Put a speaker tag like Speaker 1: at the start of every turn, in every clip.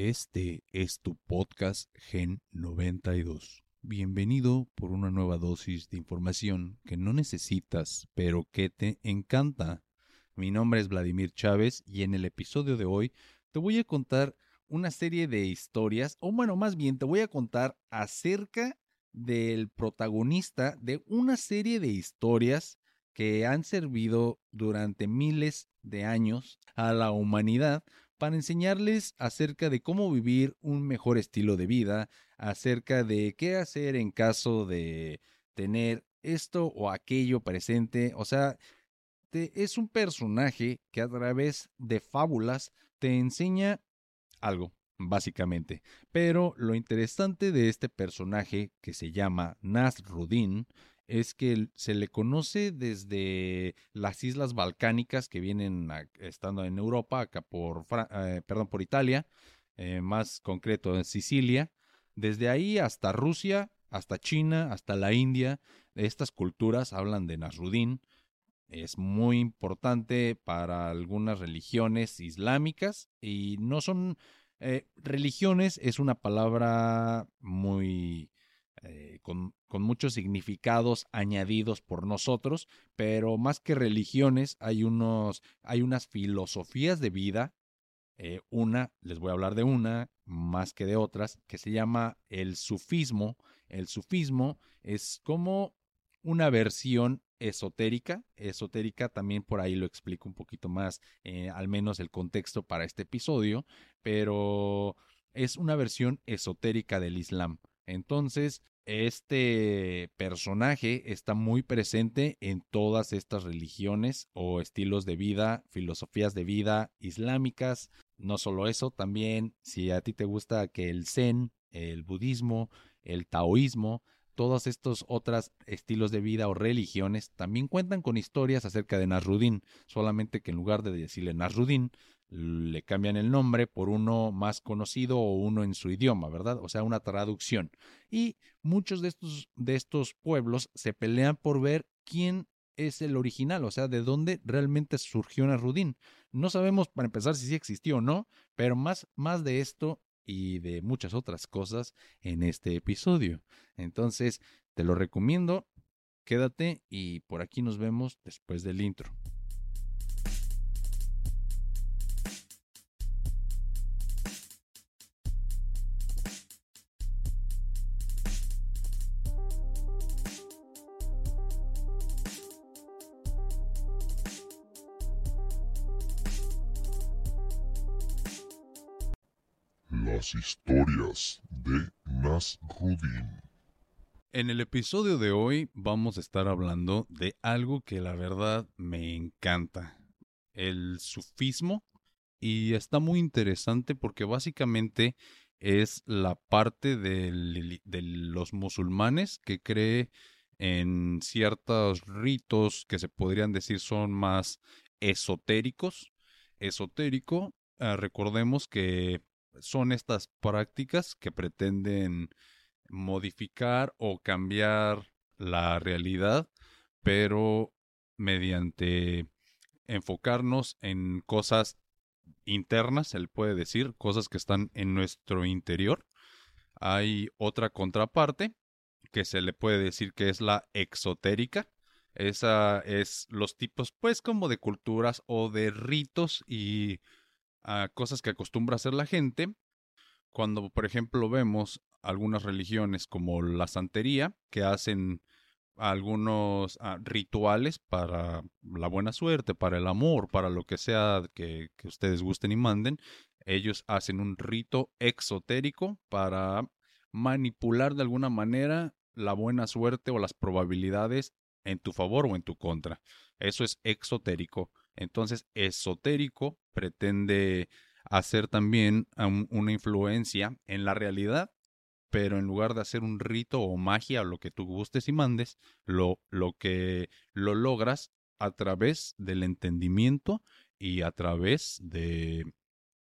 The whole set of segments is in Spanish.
Speaker 1: Este es tu podcast Gen 92. Bienvenido por una nueva dosis de información que no necesitas, pero que te encanta. Mi nombre es Vladimir Chávez y en el episodio de hoy te voy a contar una serie de historias, o bueno, más bien te voy a contar acerca del protagonista de una serie de historias que han servido durante miles de años a la humanidad para enseñarles acerca de cómo vivir un mejor estilo de vida, acerca de qué hacer en caso de tener esto o aquello presente. O sea, es un personaje que a través de fábulas te enseña algo, básicamente. Pero lo interesante de este personaje que se llama Nasruddin es que se le conoce desde las islas balcánicas que vienen estando en Europa, acá por, eh, perdón, por Italia, eh, más concreto en Sicilia, desde ahí hasta Rusia, hasta China, hasta la India. Estas culturas hablan de Nasruddin. Es muy importante para algunas religiones islámicas y no son eh, religiones, es una palabra muy eh, con, muchos significados añadidos por nosotros, pero más que religiones hay, unos, hay unas filosofías de vida. Eh, una, les voy a hablar de una más que de otras, que se llama el sufismo. El sufismo es como una versión esotérica. Esotérica también por ahí lo explico un poquito más, eh, al menos el contexto para este episodio, pero es una versión esotérica del Islam. Entonces, este personaje está muy presente en todas estas religiones o estilos de vida, filosofías de vida islámicas. No solo eso, también si a ti te gusta que el zen, el budismo, el taoísmo, todos estos otros estilos de vida o religiones también cuentan con historias acerca de Nasruddin, solamente que en lugar de decirle Nasruddin, le cambian el nombre por uno más conocido o uno en su idioma, ¿verdad? O sea, una traducción. Y muchos de estos, de estos pueblos se pelean por ver quién es el original, o sea, de dónde realmente surgió Narudín. No sabemos para empezar si sí existió o no, pero más, más de esto y de muchas otras cosas en este episodio. Entonces, te lo recomiendo, quédate y por aquí nos vemos después del intro.
Speaker 2: Historias de Nasruddin.
Speaker 1: En el episodio de hoy vamos a estar hablando de algo que la verdad me encanta, el sufismo, y está muy interesante porque básicamente es la parte de, los musulmanes que cree en ciertos ritos que se podrían decir son más esotéricos. Esotérico, ah, recordemos que son estas prácticas que pretenden modificar o cambiar la realidad, pero mediante enfocarnos en cosas internas, él puede decir, cosas que están en nuestro interior. Hay otra contraparte que se le puede decir que es la exotérica. Esa es los tipos, pues, como de culturas o de ritos y cosas que acostumbra hacer la gente. Cuando, por ejemplo, vemos algunas religiones como la santería, que hacen algunos ah, rituales para la buena suerte, para el amor, para lo que sea que, que ustedes gusten y manden, ellos hacen un rito exotérico para manipular de alguna manera la buena suerte o las probabilidades en tu favor o en tu contra. Eso es exotérico. Entonces, esotérico pretende hacer también una influencia en la realidad, pero en lugar de hacer un rito o magia o lo que tú gustes y mandes, lo, lo que lo logras a través del entendimiento y a través de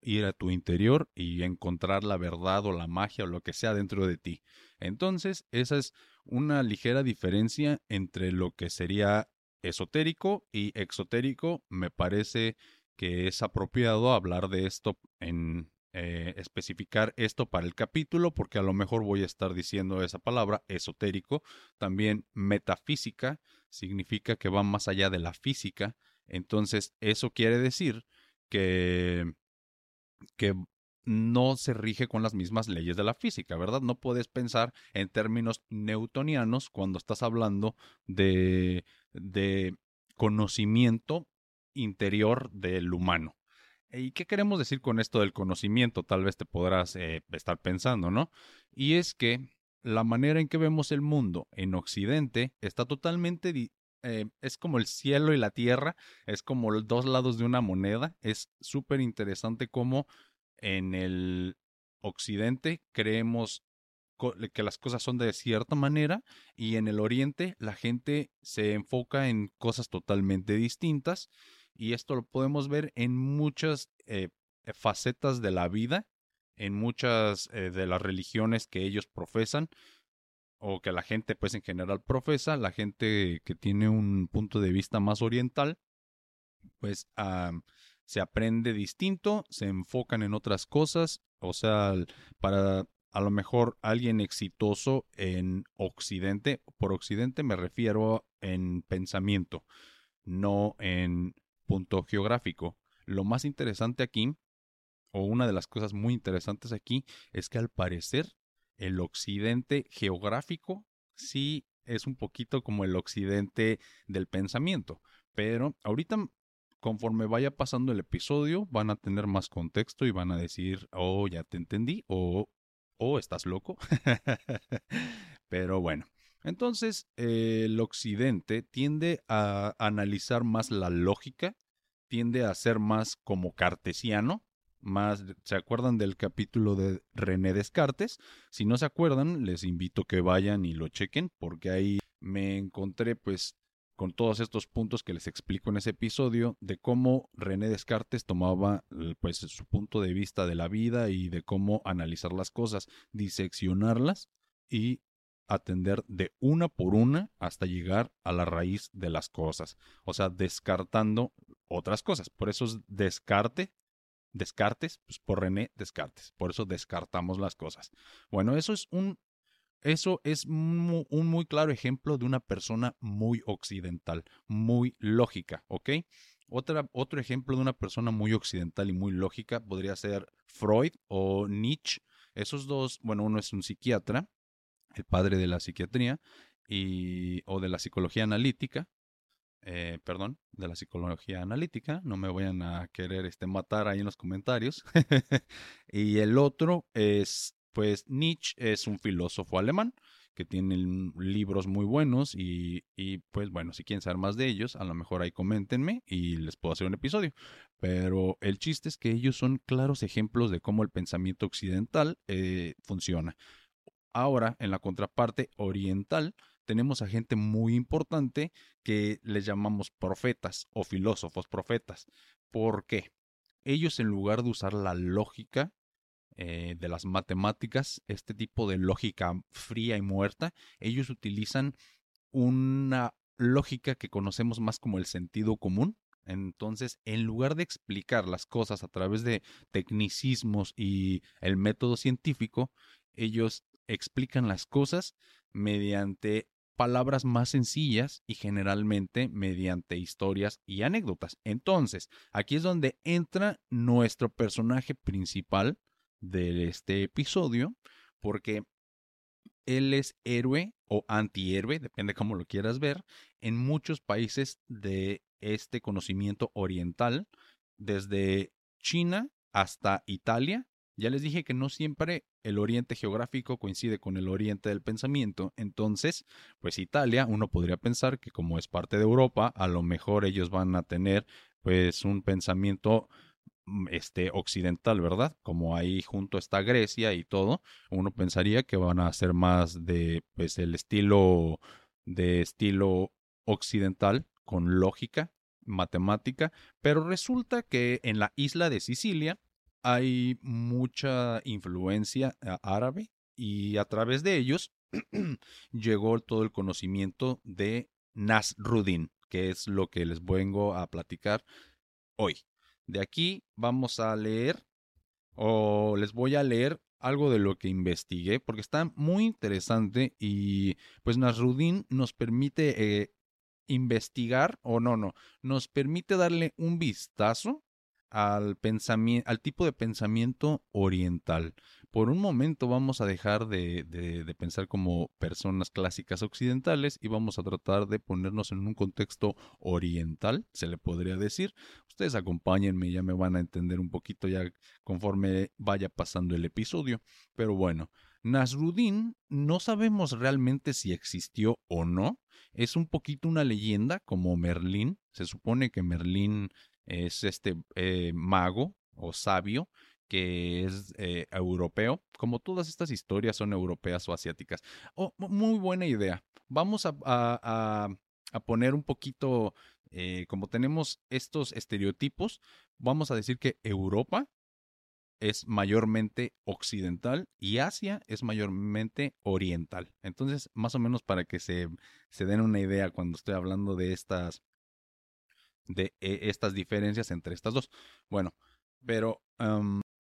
Speaker 1: ir a tu interior y encontrar la verdad o la magia o lo que sea dentro de ti. Entonces, esa es una ligera diferencia entre lo que sería esotérico y exotérico, me parece que es apropiado hablar de esto en, eh, especificar esto para el capítulo porque a lo mejor voy a estar diciendo esa palabra, esotérico. También metafísica significa que va más allá de la física. Entonces, eso quiere decir que, que no se rige con las mismas leyes de la física, ¿verdad? No puedes pensar en términos newtonianos cuando estás hablando de, de conocimiento interior del humano. ¿Y qué queremos decir con esto del conocimiento? Tal vez te podrás eh, estar pensando, ¿no? Y es que la manera en que vemos el mundo en Occidente está totalmente... Eh, es como el cielo y la tierra, es como los dos lados de una moneda. Es súper interesante cómo en el Occidente creemos que las cosas son de cierta manera y en el Oriente la gente se enfoca en cosas totalmente distintas y esto lo podemos ver en muchas eh, facetas de la vida, en muchas eh, de las religiones que ellos profesan o que la gente pues en general profesa, la gente que tiene un punto de vista más oriental, pues se aprende distinto, se enfocan en otras cosas, o sea, para a lo mejor alguien exitoso en Occidente, por Occidente me refiero en pensamiento, no en punto geográfico. Lo más interesante aquí, o una de las cosas muy interesantes aquí, es que al parecer el occidente geográfico sí es un poquito como el occidente del pensamiento. Pero ahorita, conforme vaya pasando el episodio, van a tener más contexto y van a decir, oh, ya te entendí, o, oh, estás loco. Pero bueno, entonces, eh, el occidente tiende a analizar más la lógica, tiende a ser más como cartesiano, más, ¿se acuerdan del capítulo de René Descartes? Si no se acuerdan, les invito que vayan y lo chequen, porque ahí me encontré pues con todos estos puntos que les explico en ese episodio de cómo René Descartes tomaba pues su punto de vista de la vida y de cómo analizar las cosas, diseccionarlas y atender de una por una hasta llegar a la raíz de las cosas. O sea, descartando otras cosas. Por eso es descarte, descartes, pues por René Descartes. Por eso descartamos las cosas. Bueno, eso es un, eso es un muy claro ejemplo de una persona muy occidental, muy lógica, ¿ok? Otra, otro ejemplo de una persona muy occidental y muy lógica podría ser Freud o Nietzsche. Esos dos, bueno, uno es un psiquiatra el padre de la psiquiatría y, o de la psicología analítica, eh, perdón, de la psicología analítica, no me vayan a querer este, matar ahí en los comentarios. y el otro es, pues Nietzsche es un filósofo alemán que tiene libros muy buenos y, y, pues bueno, si quieren saber más de ellos, a lo mejor ahí coméntenme y les puedo hacer un episodio. Pero el chiste es que ellos son claros ejemplos de cómo el pensamiento occidental eh, funciona. Ahora, en la contraparte oriental, tenemos a gente muy importante que les llamamos profetas o filósofos profetas. ¿Por qué? Ellos en lugar de usar la lógica eh, de las matemáticas, este tipo de lógica fría y muerta, ellos utilizan una lógica que conocemos más como el sentido común. Entonces, en lugar de explicar las cosas a través de tecnicismos y el método científico, ellos explican las cosas mediante palabras más sencillas y generalmente mediante historias y anécdotas. Entonces, aquí es donde entra nuestro personaje principal de este episodio, porque él es héroe o antihéroe, depende cómo lo quieras ver, en muchos países de este conocimiento oriental, desde China hasta Italia, ya les dije que no siempre el oriente geográfico coincide con el oriente del pensamiento, entonces, pues Italia, uno podría pensar que como es parte de Europa, a lo mejor ellos van a tener pues un pensamiento este occidental, ¿verdad? Como ahí junto está Grecia y todo, uno pensaría que van a ser más de pues el estilo de estilo occidental con lógica, matemática, pero resulta que en la isla de Sicilia hay mucha influencia eh, árabe y a través de ellos llegó todo el conocimiento de Nasruddin, que es lo que les vengo a platicar hoy. De aquí vamos a leer o les voy a leer algo de lo que investigué porque está muy interesante y pues Nasruddin nos permite eh, investigar o no, no, nos permite darle un vistazo al al tipo de pensamiento oriental. Por un momento vamos a dejar de, pensar como personas clásicas occidentales y vamos a tratar de ponernos en un contexto oriental, se le podría decir. Ustedes acompáñenme, ya me van a entender un poquito ya conforme vaya pasando el episodio. Pero bueno, Nasruddin no sabemos realmente si existió o no. Es un poquito una leyenda como Merlín. Se supone que Merlín es este eh, mago o sabio que es eh, europeo, como todas estas historias son europeas o asiáticas. Oh, muy buena idea. Vamos a, a, a poner un poquito, eh, como tenemos estos estereotipos, vamos a decir que Europa es mayormente occidental y Asia es mayormente oriental. Entonces, más o menos para que se, se den una idea cuando estoy hablando de estas de eh, estas diferencias entre estas dos. Bueno, pero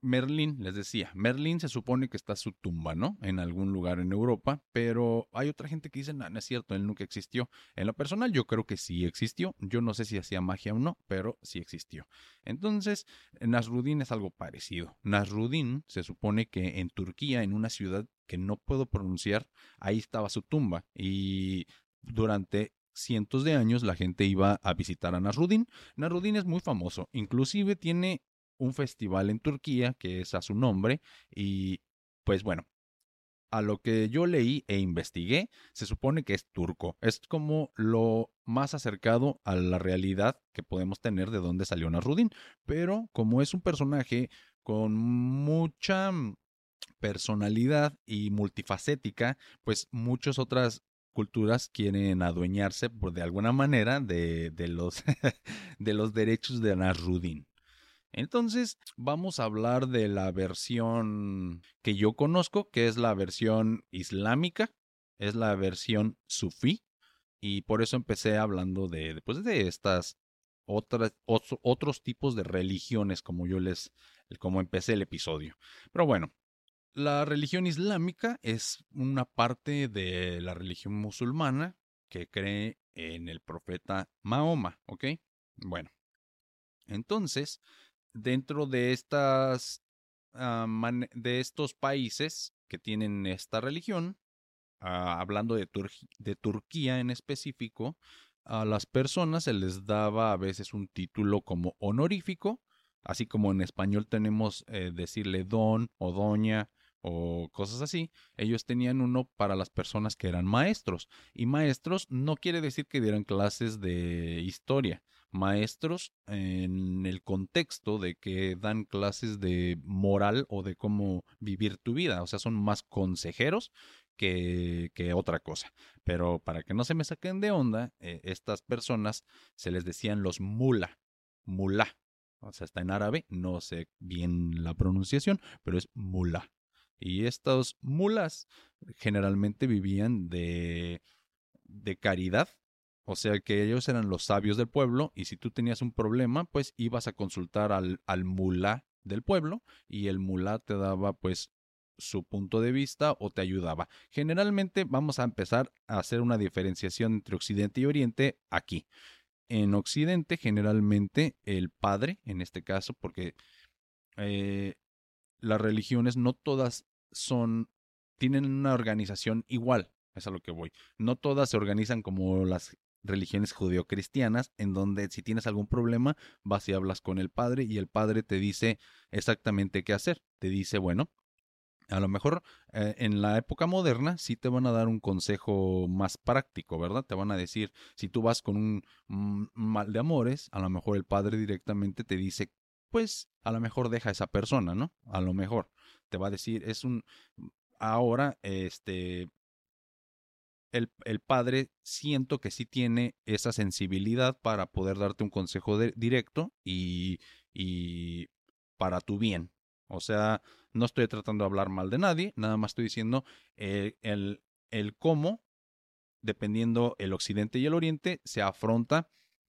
Speaker 1: Merlín, les decía, Merlín se supone que está su tumba, ¿no? En algún lugar en Europa, pero hay otra gente que dice, no, no es cierto, él nunca existió. En lo personal, yo creo que sí existió. Yo no sé si hacía magia o no, pero sí existió. Entonces, Nasruddin es algo parecido. Nasruddin se supone que en Turquía, en una ciudad que no puedo pronunciar, ahí estaba su tumba y durante cientos de años la gente iba a visitar a Nasruddin. Nasruddin es muy famoso, inclusive tiene un festival en Turquía que es a su nombre y pues bueno, a lo que yo leí e investigué, se supone que es turco. Es como lo más acercado a la realidad que podemos tener de dónde salió Nasruddin. Pero como es un personaje con mucha personalidad y multifacética, pues muchas otras culturas quieren adueñarse por de alguna manera de, de los, de los derechos de Nasruddin. Entonces, vamos a hablar de la versión que yo conozco, que es la versión islámica, es la versión sufí, y por eso empecé hablando de, pues, de estas otras, otros tipos de religiones, como yo les, como empecé el episodio. Pero bueno, la religión islámica es una parte de la religión musulmana que cree en el profeta Mahoma, ¿ok? Bueno, entonces, dentro de estas ah, de estos países que tienen esta religión, ah, hablando de, de Turquía en específico, a las personas se les daba a veces un título como honorífico, así como en español tenemos eh, decirle don o doña o cosas así, ellos tenían uno para las personas que eran maestros. Y maestros no quiere decir que dieran clases de historia, maestros en el contexto de que dan clases de moral o de cómo vivir tu vida. O sea, son más consejeros que, que otra cosa. Pero para que no se me saquen de onda, eh, estas personas se les decían los mula, mula. O sea, está en árabe, no sé bien la pronunciación, pero es mula. Y estos mulas generalmente vivían de, de caridad o sea que ellos eran los sabios del pueblo y si tú tenías un problema, pues ibas a consultar al, al mulá del pueblo y el mulá te daba pues su punto de vista o te ayudaba. Generalmente vamos a empezar a hacer una diferenciación entre Occidente y Oriente aquí. En Occidente generalmente el padre, en este caso, porque eh, las religiones no todas son, tienen una organización igual, es a lo que voy. No todas se organizan como las religiones judeocristianas, en donde si tienes algún problema, vas y hablas con el padre y el padre te dice exactamente qué hacer. Te dice, bueno, a lo mejor eh, en la época moderna sí te van a dar un consejo más práctico, ¿verdad? Te van a decir, si tú vas con un mal de amores, a lo mejor el padre directamente te dice, pues a lo mejor deja a esa persona, ¿no? A lo mejor te va a decir, es un, ahora, este, el, el, padre siento que sí tiene esa sensibilidad para poder darte un consejo directo y, y para tu bien. O sea, no estoy tratando de hablar mal de nadie, nada más estoy diciendo eh, el, el cómo, dependiendo el occidente y el oriente, se afronta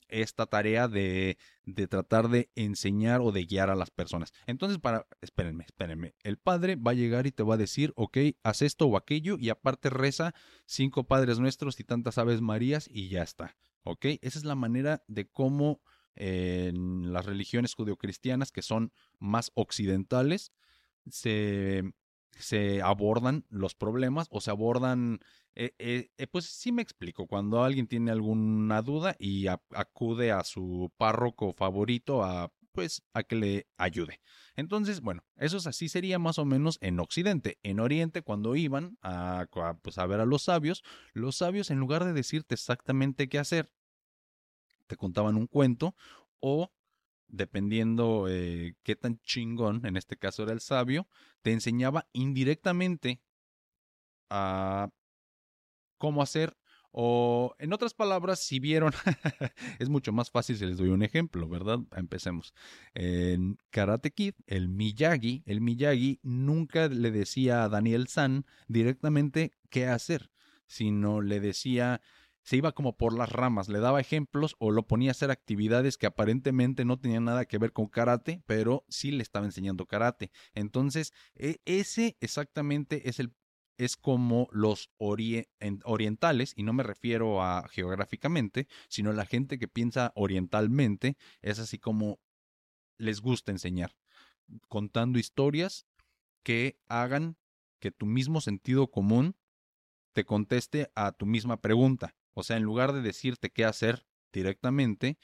Speaker 1: esta tarea de, de, tratar de enseñar o de guiar a las personas. Entonces, para, espérenme, espérenme, el padre va a llegar y te va a decir, ok, haz esto o aquello y aparte reza cinco padres nuestros y tantas aves marías y ya está. ¿Ok? Esa es la manera de cómo en las religiones judeocristianas que son más occidentales se, se abordan los problemas o se abordan, eh, eh, eh, pues sí me explico, cuando alguien tiene alguna duda y acude a su párroco favorito a pues a que le ayude. Entonces, bueno, eso es así sería más o menos en Occidente. En Oriente, cuando iban a, pues, a ver a los sabios, los sabios en lugar de decirte exactamente qué hacer, te contaban un cuento o dependiendo eh, qué tan chingón, en este caso era el sabio, te enseñaba indirectamente a cómo hacer o en otras palabras, si vieron, es mucho más fácil si les doy un ejemplo, ¿verdad? Empecemos. En Karate Kid, el Miyagi, el Miyagi nunca le decía a Daniel San directamente qué hacer, sino le decía, se iba como por las ramas, le daba ejemplos o lo ponía a hacer actividades que aparentemente no tenían nada que ver con karate, pero sí le estaba enseñando karate. Entonces, e, ese exactamente es el es como los orientales, y no me refiero a geográficamente, sino la gente que piensa orientalmente, es así como les gusta enseñar, contando historias que hagan que tu mismo sentido común te conteste a tu misma pregunta. O sea, en lugar de decirte qué hacer directamente,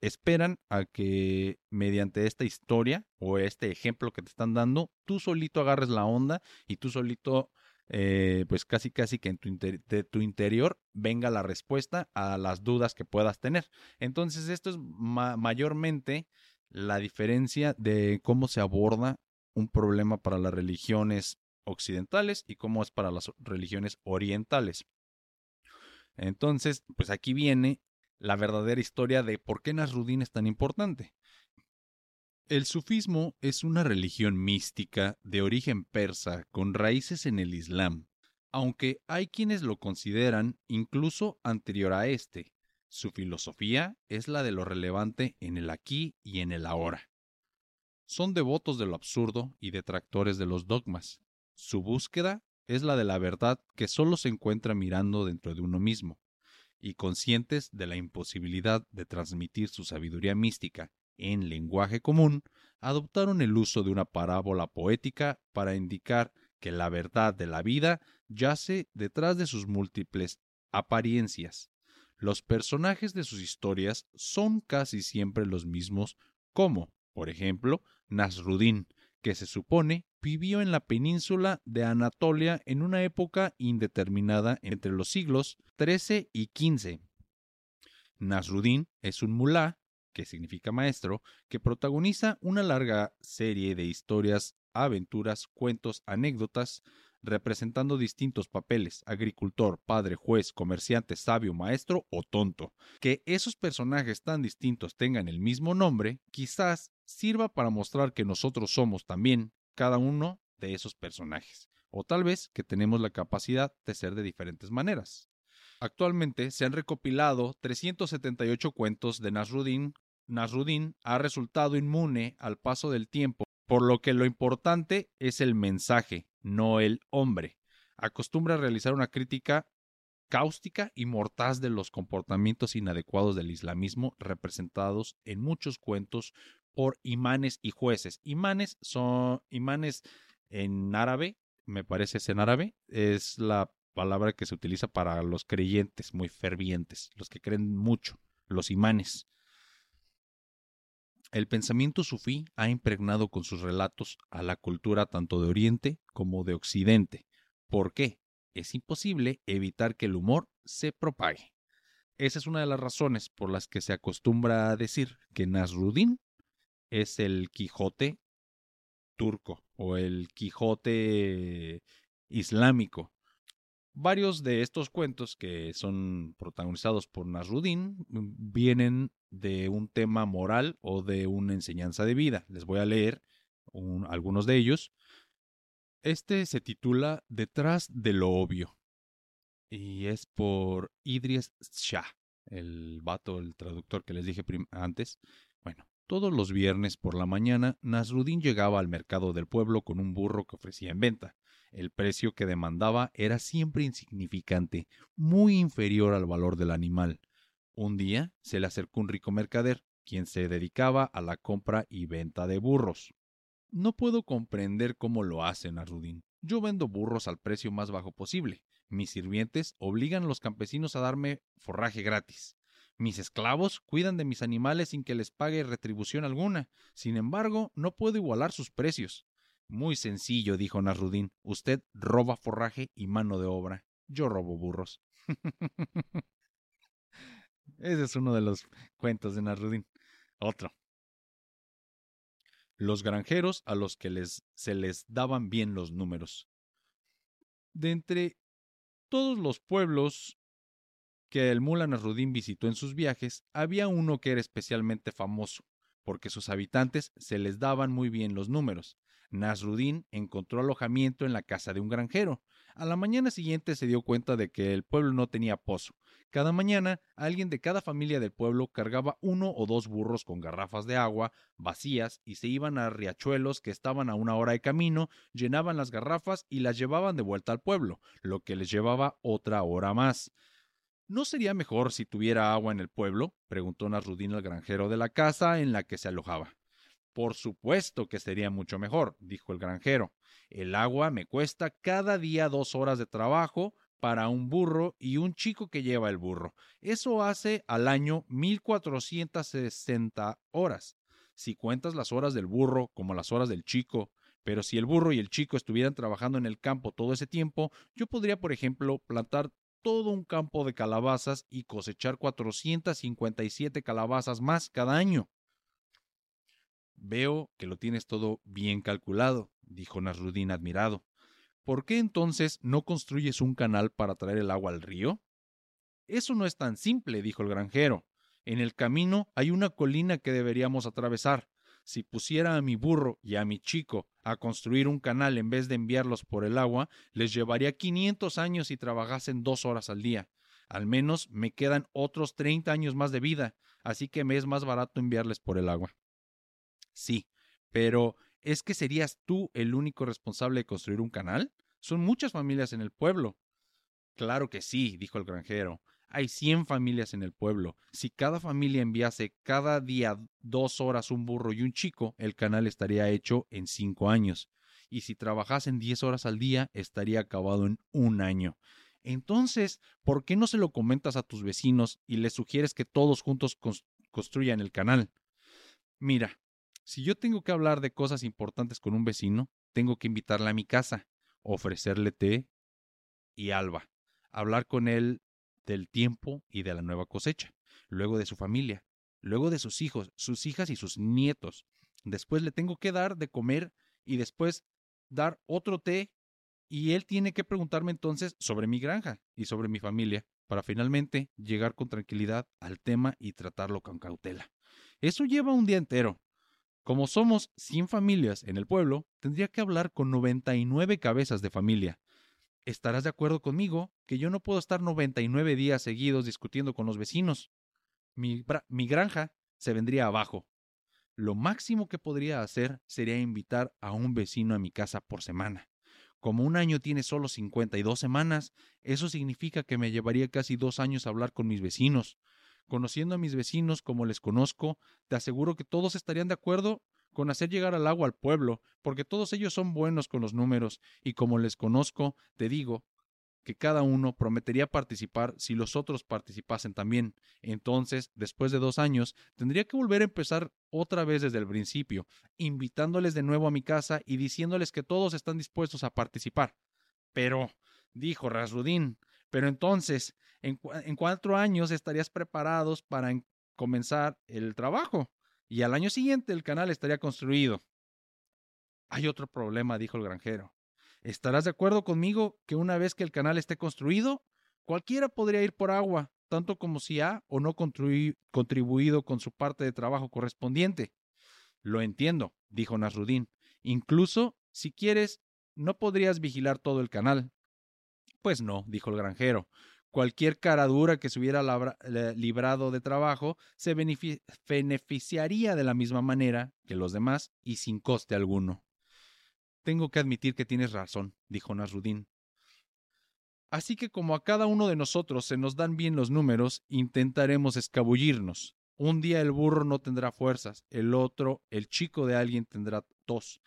Speaker 1: esperan a que mediante esta historia o este ejemplo que te están dando, tú solito agarres la onda y tú solito, eh, pues casi casi que en tu de tu interior venga la respuesta a las dudas que puedas tener. Entonces, esto es mayormente la diferencia de cómo se aborda un problema para las religiones occidentales y cómo es para las religiones orientales. Entonces, pues aquí viene la verdadera historia de por qué Nasruddin es tan importante. El sufismo es una religión mística de origen persa con raíces en el Islam, aunque hay quienes lo consideran incluso anterior a este. Su filosofía es la de lo relevante en el aquí y en el ahora. Son devotos de lo absurdo y detractores de los dogmas. Su búsqueda es la de la verdad que solo se encuentra mirando dentro de uno mismo, y conscientes de la imposibilidad de transmitir su sabiduría mística en lenguaje común, adoptaron el uso de una parábola poética para indicar que la verdad de la vida yace detrás de sus múltiples apariencias. Los personajes de sus historias son casi siempre los mismos, como, por ejemplo, Nasruddin, que se supone vivió en la península de Anatolia en una época indeterminada entre los siglos XIII y XV. Nasruddin es un mulá, que significa maestro, que protagoniza una larga serie de historias, aventuras, cuentos, anécdotas, representando distintos papeles, agricultor, padre, juez, comerciante, sabio, maestro o tonto. Que esos personajes tan distintos tengan el mismo nombre, quizás sirva para mostrar que nosotros somos también cada uno de esos personajes, o tal vez que tenemos la capacidad de ser de diferentes maneras. Actualmente se han recopilado 378 cuentos de Nasruddin. Nasruddin ha resultado inmune al paso del tiempo, por lo que lo importante es el mensaje, no el hombre. Acostumbra a realizar una crítica cáustica y mortaz de los comportamientos inadecuados del islamismo representados en muchos cuentos por imanes y jueces. Imanes son imanes en árabe, me parece es en árabe, es la palabra que se utiliza para los creyentes muy fervientes, los que creen mucho, los imanes. El pensamiento sufí ha impregnado con sus relatos a la cultura tanto de Oriente como de Occidente. ¿Por qué? Es imposible evitar que el humor se propague. Esa es una de las razones por las que se acostumbra a decir que Nasruddin es el Quijote turco o el Quijote islámico. Varios de estos cuentos que son protagonizados por Nasruddin mm, vienen de un tema moral o de una enseñanza de vida. Les voy a leer algunos de ellos. Este se titula Detrás de lo obvio y es por Idris Shah. el vato, el traductor que les dije antes. Bueno, todos los viernes por la mañana, Nasrudin llegaba al mercado del pueblo con un burro que ofrecía en venta. El precio que demandaba era siempre insignificante, muy inferior al valor del animal. Un día se le acercó un rico mercader, quien se dedicaba a la compra y venta de burros. No puedo comprender cómo lo hacen, Nasrudin. Yo vendo burros al precio más bajo posible. Mis sirvientes obligan a los campesinos a darme forraje gratis. Mis esclavos cuidan de mis animales sin que les pague retribución alguna. Sin embargo, no puedo igualar sus precios. Muy sencillo, dijo Nasrudin. Usted roba forraje y mano de obra. Yo robo burros. Ese es uno de los cuentos de Nasrudin. Otro. Los granjeros a los que les, se les daban bien los números. De entre todos los pueblos que el mula Nasrudin visitó en sus viajes, había uno que era especialmente famoso, porque sus habitantes se les daban muy bien los números. Nasrudin encontró alojamiento en la casa de un granjero. A la mañana siguiente se dio cuenta de que el pueblo no tenía pozo. Cada mañana alguien de cada familia del pueblo cargaba uno o dos burros con garrafas de agua vacías y se iban a riachuelos que estaban a una hora de camino, llenaban las garrafas y las llevaban de vuelta al pueblo, lo que les llevaba otra hora más. ¿No sería mejor si tuviera agua en el pueblo? preguntó Nasrudin al granjero de la casa en la que se alojaba. Por supuesto que sería mucho mejor, dijo el granjero. El agua me cuesta cada día dos horas de trabajo para un burro y un chico que lleva el burro. Eso hace al año mil cuatrocientas sesenta horas. Si cuentas las horas del burro como las horas del chico, pero si el burro y el chico estuvieran trabajando en el campo todo ese tiempo, yo podría, por ejemplo, plantar todo un campo de calabazas y cosechar 457 calabazas más cada año. Veo que lo tienes todo bien calculado, dijo Nasrudin admirado. ¿Por qué entonces no construyes un canal para traer el agua al río? Eso no es tan simple, dijo el granjero. En el camino hay una colina que deberíamos atravesar. Si pusiera a mi burro y a mi chico a construir un canal en vez de enviarlos por el agua, les llevaría 500 años si trabajasen dos horas al día. Al menos me quedan otros 30 años más de vida, así que me es más barato enviarles por el agua. Sí, pero ¿es que serías tú el único responsable de construir un canal? Son muchas familias en el pueblo. Claro que sí, dijo el granjero. Hay 100 familias en el pueblo. Si cada familia enviase cada día dos horas un burro y un chico, el canal estaría hecho en cinco años. Y si trabajasen 10 horas al día, estaría acabado en un año. Entonces, ¿por qué no se lo comentas a tus vecinos y les sugieres que todos juntos construyan el canal? Mira, si yo tengo que hablar de cosas importantes con un vecino, tengo que invitarle a mi casa, ofrecerle té y alba, hablar con él del tiempo y de la nueva cosecha, luego de su familia, luego de sus hijos, sus hijas y sus nietos. Después le tengo que dar de comer y después dar otro té y él tiene que preguntarme entonces sobre mi granja y sobre mi familia para finalmente llegar con tranquilidad al tema y tratarlo con cautela. Eso lleva un día entero. Como somos 100 familias en el pueblo, tendría que hablar con 99 cabezas de familia, estarás de acuerdo conmigo que yo no puedo estar 99 días seguidos discutiendo con los vecinos. Mi, mi, granja se vendría abajo. Lo máximo que podría hacer sería invitar a un vecino a mi casa por semana. Como un año tiene solo 52 semanas, eso significa que me llevaría casi dos años hablar con mis vecinos. Conociendo a mis vecinos como les conozco, te aseguro que todos estarían de acuerdo con hacer llegar al agua al pueblo, porque todos ellos son buenos con los números, y como les conozco, te digo que cada uno prometería participar si los otros participasen también. Entonces, después de dos años, tendría que volver a empezar otra vez desde el principio, invitándoles de nuevo a mi casa y diciéndoles que todos están dispuestos a participar. Pero, dijo Rasrudín, pero entonces, en, cuatro años estarías preparados para comenzar el trabajo y al año siguiente el canal estaría construido. Hay otro problema, dijo el granjero. ¿Estarás de acuerdo conmigo que una vez que el canal esté construido, cualquiera podría ir por agua, tanto como si ha o no contribuido con su parte de trabajo correspondiente? Lo entiendo, dijo Nasrudín. Incluso, si quieres, no podrías vigilar todo el canal. Pues no, dijo el granjero. Cualquier cara dura que se hubiera librado de trabajo se beneficiaría de la misma manera que los demás y sin coste alguno. Tengo que admitir que tienes razón, dijo Nasrudin. Así que como a cada uno de nosotros se nos dan bien los números, intentaremos escabullirnos. Un día el burro no tendrá fuerzas, el otro, el chico de alguien tendrá tos,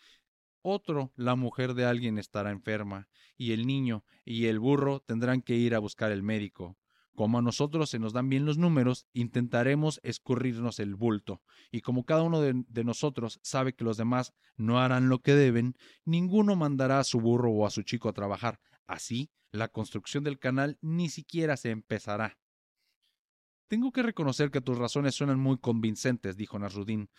Speaker 1: otro, la mujer de alguien estará enferma, y el niño y el burro tendrán que ir a buscar el médico. Como a nosotros se nos dan bien los números, intentaremos escurrirnos el bulto, y como cada uno de, nosotros sabe que los demás no harán lo que deben, ninguno mandará a su burro o a su chico a trabajar. Así, la construcción del canal ni siquiera se empezará. Tengo que reconocer que tus razones suenan muy convincentes, dijo Nasrudin.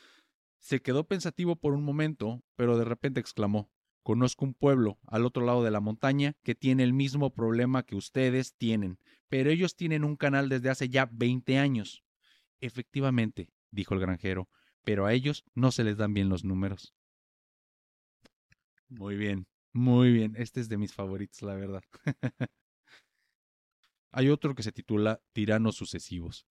Speaker 1: Se quedó pensativo por un momento, pero de repente exclamó Conozco un pueblo al otro lado de la montaña que tiene el mismo problema que ustedes tienen, pero ellos tienen un canal desde hace ya veinte años. Efectivamente, dijo el granjero, pero a ellos no se les dan bien los números. Muy bien, muy bien. Este es de mis favoritos, la verdad. Hay otro que se titula Tiranos sucesivos.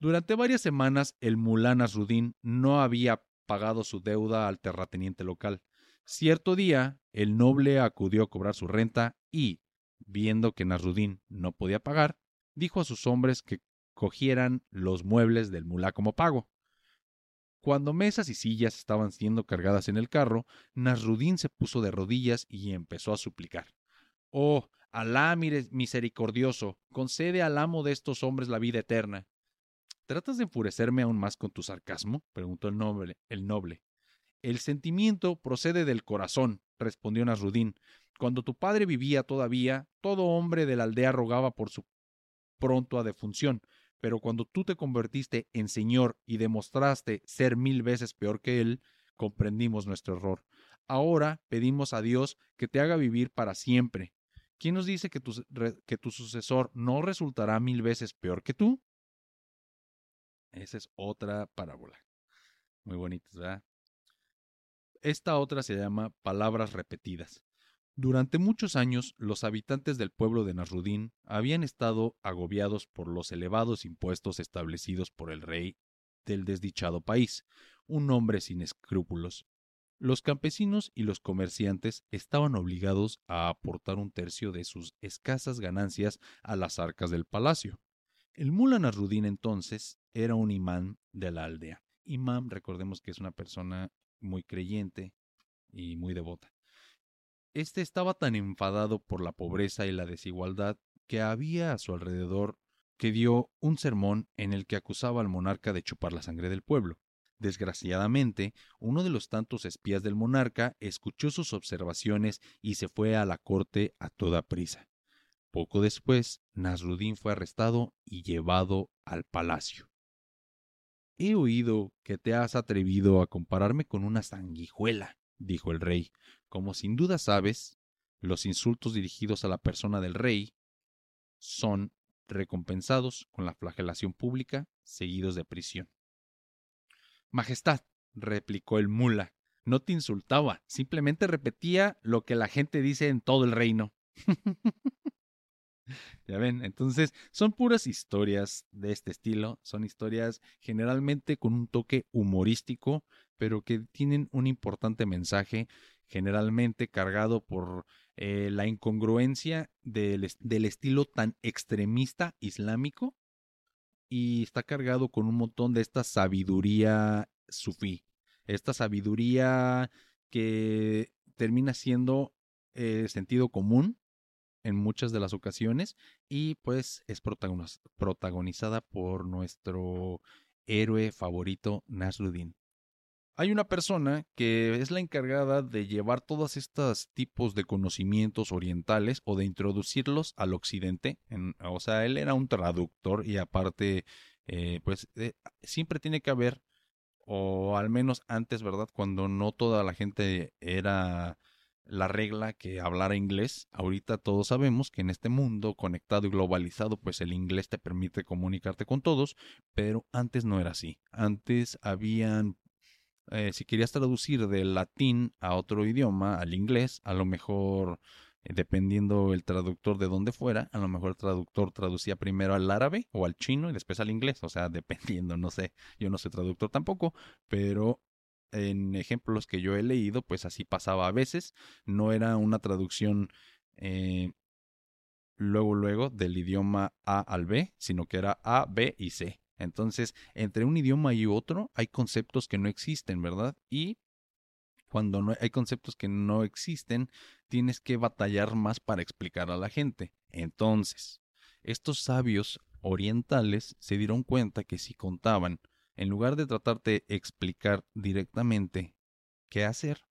Speaker 1: Durante varias semanas el mulán Asrudín no había pagado su deuda al terrateniente local. Cierto día, el noble acudió a cobrar su renta y, viendo que Nasrudín no podía pagar, dijo a sus hombres que cogieran los muebles del mulá como pago. Cuando mesas y sillas estaban siendo cargadas en el carro, Nasrudín se puso de rodillas y empezó a suplicar. Oh, Alá misericordioso, concede al amo de estos hombres la vida eterna. ¿Tratas de enfurecerme aún más con tu sarcasmo? preguntó el noble. El, noble. el sentimiento procede del corazón, respondió Nasrudín. Cuando tu padre vivía todavía, todo hombre de la aldea rogaba por su pronto a defunción, pero cuando tú te convertiste en señor y demostraste ser mil veces peor que él, comprendimos nuestro error. Ahora pedimos a Dios que te haga vivir para siempre. ¿Quién nos dice que tu, que tu sucesor no resultará mil veces peor que tú? Esa es otra parábola. Muy bonita, ¿verdad? Esta otra se llama Palabras repetidas. Durante muchos años, los habitantes del pueblo de Nasrudín habían estado agobiados por los elevados impuestos establecidos por el rey del desdichado país, un hombre sin escrúpulos. Los campesinos y los comerciantes estaban obligados a aportar un tercio de sus escasas ganancias a las arcas del palacio. El mula Nasrudín entonces era un imán de la aldea. Imán, recordemos que es una persona muy creyente y muy devota. Este estaba tan enfadado por la pobreza y la desigualdad que había a su alrededor que dio un sermón en el que acusaba al monarca de chupar la sangre del pueblo. Desgraciadamente, uno de los tantos espías del monarca escuchó sus observaciones y se fue a la corte a toda prisa. Poco después, Nasrudín fue arrestado y llevado al palacio. He oído que te has atrevido a compararme con una sanguijuela, dijo el rey. Como sin duda sabes, los insultos dirigidos a la persona del rey son recompensados con la flagelación pública, seguidos de prisión. Majestad, replicó el mula, no te insultaba, simplemente repetía lo que la gente dice en todo el reino. Ya ven, entonces son puras historias de este estilo, son historias generalmente con un toque humorístico, pero que tienen un importante mensaje, generalmente cargado por eh, la incongruencia del, estilo tan extremista islámico y está cargado con un montón de esta sabiduría sufí, esta sabiduría que termina siendo eh, sentido común en muchas de las ocasiones y pues es protagonizada por nuestro héroe favorito Nasruddin. Hay una persona que es la encargada de llevar todos estos tipos de conocimientos orientales o de introducirlos al occidente. o sea, él era un traductor y aparte, eh, pues eh, siempre tiene que haber, o al menos antes, ¿verdad? Cuando no toda la gente era la regla que hablara inglés. Ahorita todos sabemos que en este mundo conectado y globalizado, pues el inglés te permite comunicarte con todos, pero antes no era así. Antes habían, eh, si querías traducir del latín a otro idioma, al inglés, a lo mejor dependiendo el traductor de dónde fuera, a lo mejor el traductor traducía primero al árabe o al chino y después al inglés, o sea, dependiendo, no sé, yo no soy traductor tampoco, pero en ejemplos que yo he leído, pues así pasaba a veces, no era una traducción eh, luego, luego del idioma A al B, sino que era A, B y C. Entonces, entre un idioma y otro hay conceptos que no existen, ¿verdad? Y cuando no hay conceptos que no existen, tienes que batallar más para explicar a la gente. Entonces, estos sabios orientales se dieron cuenta que si contaban, en lugar de tratarte explicar directamente qué hacer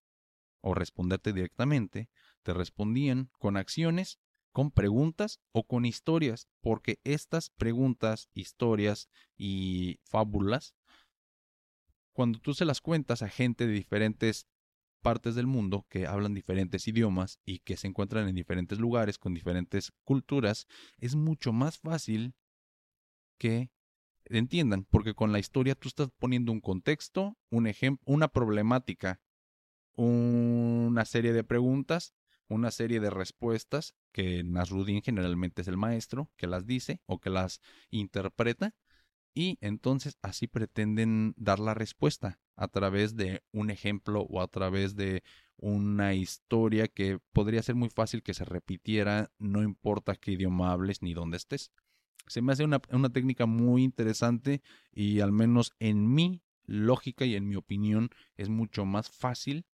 Speaker 1: o responderte directamente, te respondían con acciones, con preguntas o con historias, porque estas preguntas, historias y fábulas, cuando tú se las cuentas a gente de diferentes partes del mundo que hablan diferentes idiomas y que se encuentran en diferentes lugares con diferentes culturas, es mucho más fácil que entiendan, porque con la historia tú estás poniendo un contexto, un ejemplo, una problemática, una serie de preguntas, una serie de respuestas que Nasruddin generalmente es el maestro que las dice o que las interpreta y entonces así pretenden dar la respuesta a través de un ejemplo o a través de una historia que podría ser muy fácil que se repitiera, no importa qué idioma hables ni dónde estés. Se me hace una, una técnica muy interesante y al menos en mi lógica y en mi opinión es mucho más fácil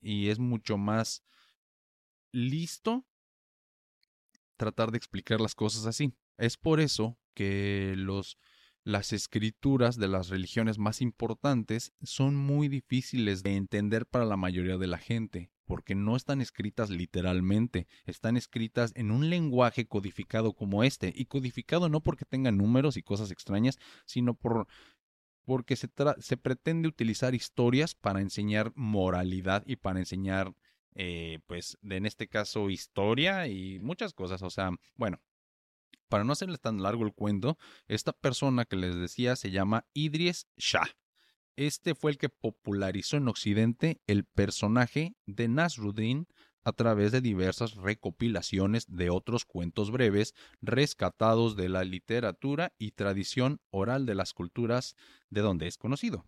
Speaker 1: y es mucho más listo tratar de explicar las cosas así. Es por eso que los las escrituras de las religiones más importantes son muy difíciles de entender para la mayoría de la gente, porque no están escritas literalmente, están escritas en un lenguaje codificado como este, y codificado no porque tenga números y cosas extrañas, sino por porque se, se pretende utilizar historias para enseñar moralidad y para enseñar, eh, pues, en este caso, historia y muchas cosas. O sea, bueno, para no hacerles tan largo el cuento, esta persona que les decía se llama Idris Shah. Este fue el que popularizó en Occidente el personaje de Nasruddin a través de diversas recopilaciones de otros cuentos breves rescatados de la literatura y tradición oral de las culturas de donde es conocido.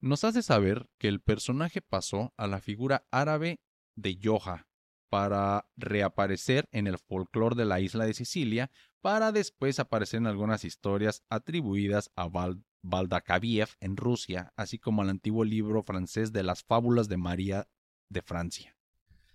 Speaker 1: Nos hace saber que el personaje pasó a la figura árabe de Yoha para reaparecer en el folclore de la isla de Sicilia para después aparecer en algunas historias atribuidas a Baldakaviev en Rusia, así como al antiguo libro francés de las fábulas de María de Francia.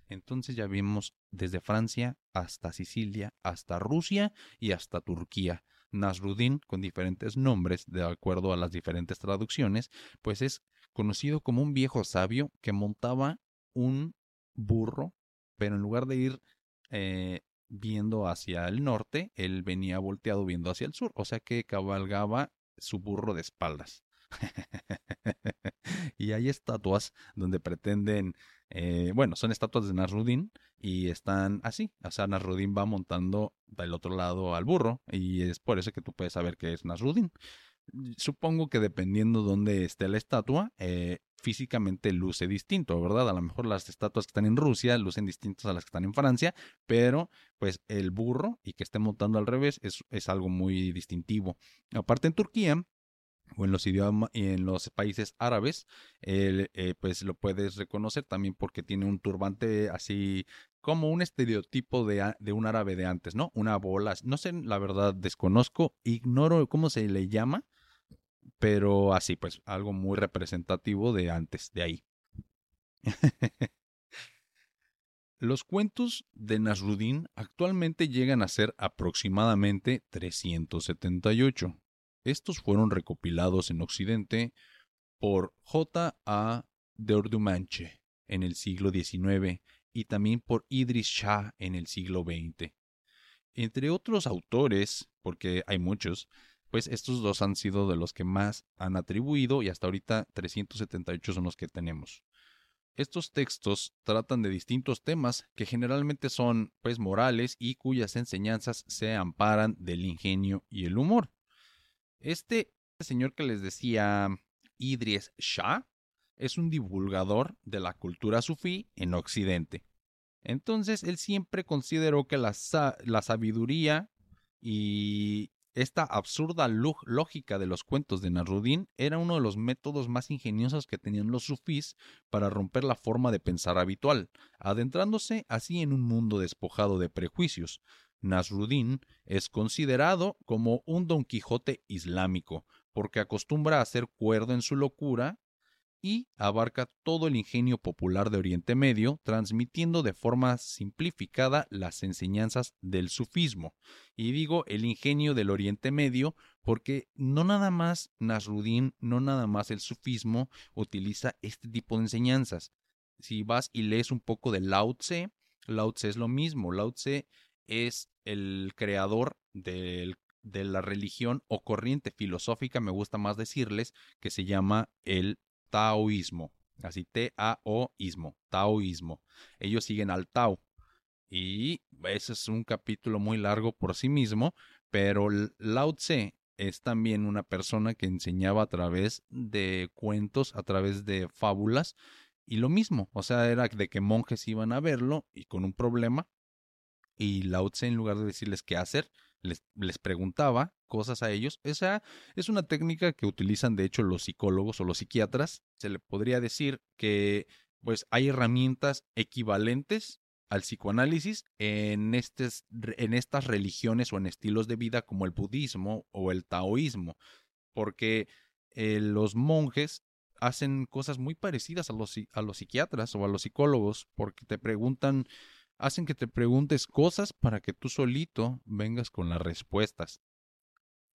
Speaker 1: Entonces ya vimos desde Francia hasta Sicilia, hasta Rusia y hasta Turquía. Nasruddin, con diferentes nombres de acuerdo a las diferentes traducciones, pues es conocido como un viejo sabio que montaba un burro, pero en lugar de ir eh, viendo hacia el norte, él venía volteado viendo hacia el sur, o sea que cabalgaba su burro de espaldas. y hay estatuas donde pretenden, eh, bueno, son estatuas de Nasruddin y están así, o sea, Nasruddin va montando del otro lado al burro y es por eso que tú puedes saber que es Nasruddin. Supongo que dependiendo dónde esté la estatua, eh, físicamente luce distinto, ¿verdad? A lo mejor las estatuas que están en Rusia lucen distintas a las que están en Francia, pero pues el burro y que esté montando al revés es, es algo muy distintivo. Aparte en Turquía, o en los idiomas en los países árabes, eh, pues lo puedes reconocer también porque tiene un turbante así como un estereotipo de, un árabe de antes, ¿no? Una bola, no sé, la verdad desconozco, ignoro cómo se le llama, pero así pues algo muy representativo de antes, de ahí. Los cuentos de Nasruddin actualmente llegan a ser aproximadamente 378. Estos fueron recopilados en Occidente por J. A. de en el siglo XIX y también por Idris Shah en el siglo XX. Entre otros autores, porque hay muchos, pues estos dos han sido de los que más han atribuido y hasta ahorita 378 son los que tenemos. Estos textos tratan de distintos temas que generalmente son pues morales y cuyas enseñanzas se amparan del ingenio y el humor. Este señor que les decía Idris Shah es un divulgador de la cultura sufí en Occidente. Entonces, él siempre consideró que la, la sabiduría y esta absurda lógica de los cuentos de Nasruddin era uno de los métodos más ingeniosos que tenían los sufís para romper la forma de pensar habitual, adentrándose así en un mundo despojado de prejuicios. Nasruddin es considerado como un Don Quijote islámico, porque acostumbra a ser cuerdo en su locura y abarca todo el ingenio popular de Oriente Medio, transmitiendo de forma simplificada las enseñanzas del sufismo. Y digo el ingenio del Oriente Medio porque no nada más Nasruddin, no nada más el sufismo utiliza este tipo de enseñanzas. Si vas y lees un poco de Lao Tse, Lao Tse es lo mismo. Lao Tse es el creador de la religión o corriente filosófica, me gusta más decirles, que se llama el taoísmo. Así T-A-O-ismo, taoísmo. Ellos siguen al Tao. Y ese es un capítulo muy largo por sí mismo, pero Lao Tse es también una persona que enseñaba a través de cuentos, a través de fábulas, y lo mismo, o sea, era de que monjes iban a verlo y con un problema, y Lao Tse en lugar de decirles qué hacer, les, preguntaba cosas a ellos. Esa es una técnica que utilizan de hecho los psicólogos o los psiquiatras. Se le podría decir que pues hay herramientas equivalentes al psicoanálisis en, en estas religiones o en estilos de vida como el budismo o el taoísmo, porque eh, los monjes hacen cosas muy parecidas a los, a los psiquiatras o a los psicólogos, porque te preguntan hacen que te preguntes cosas para que tú solito vengas con las respuestas.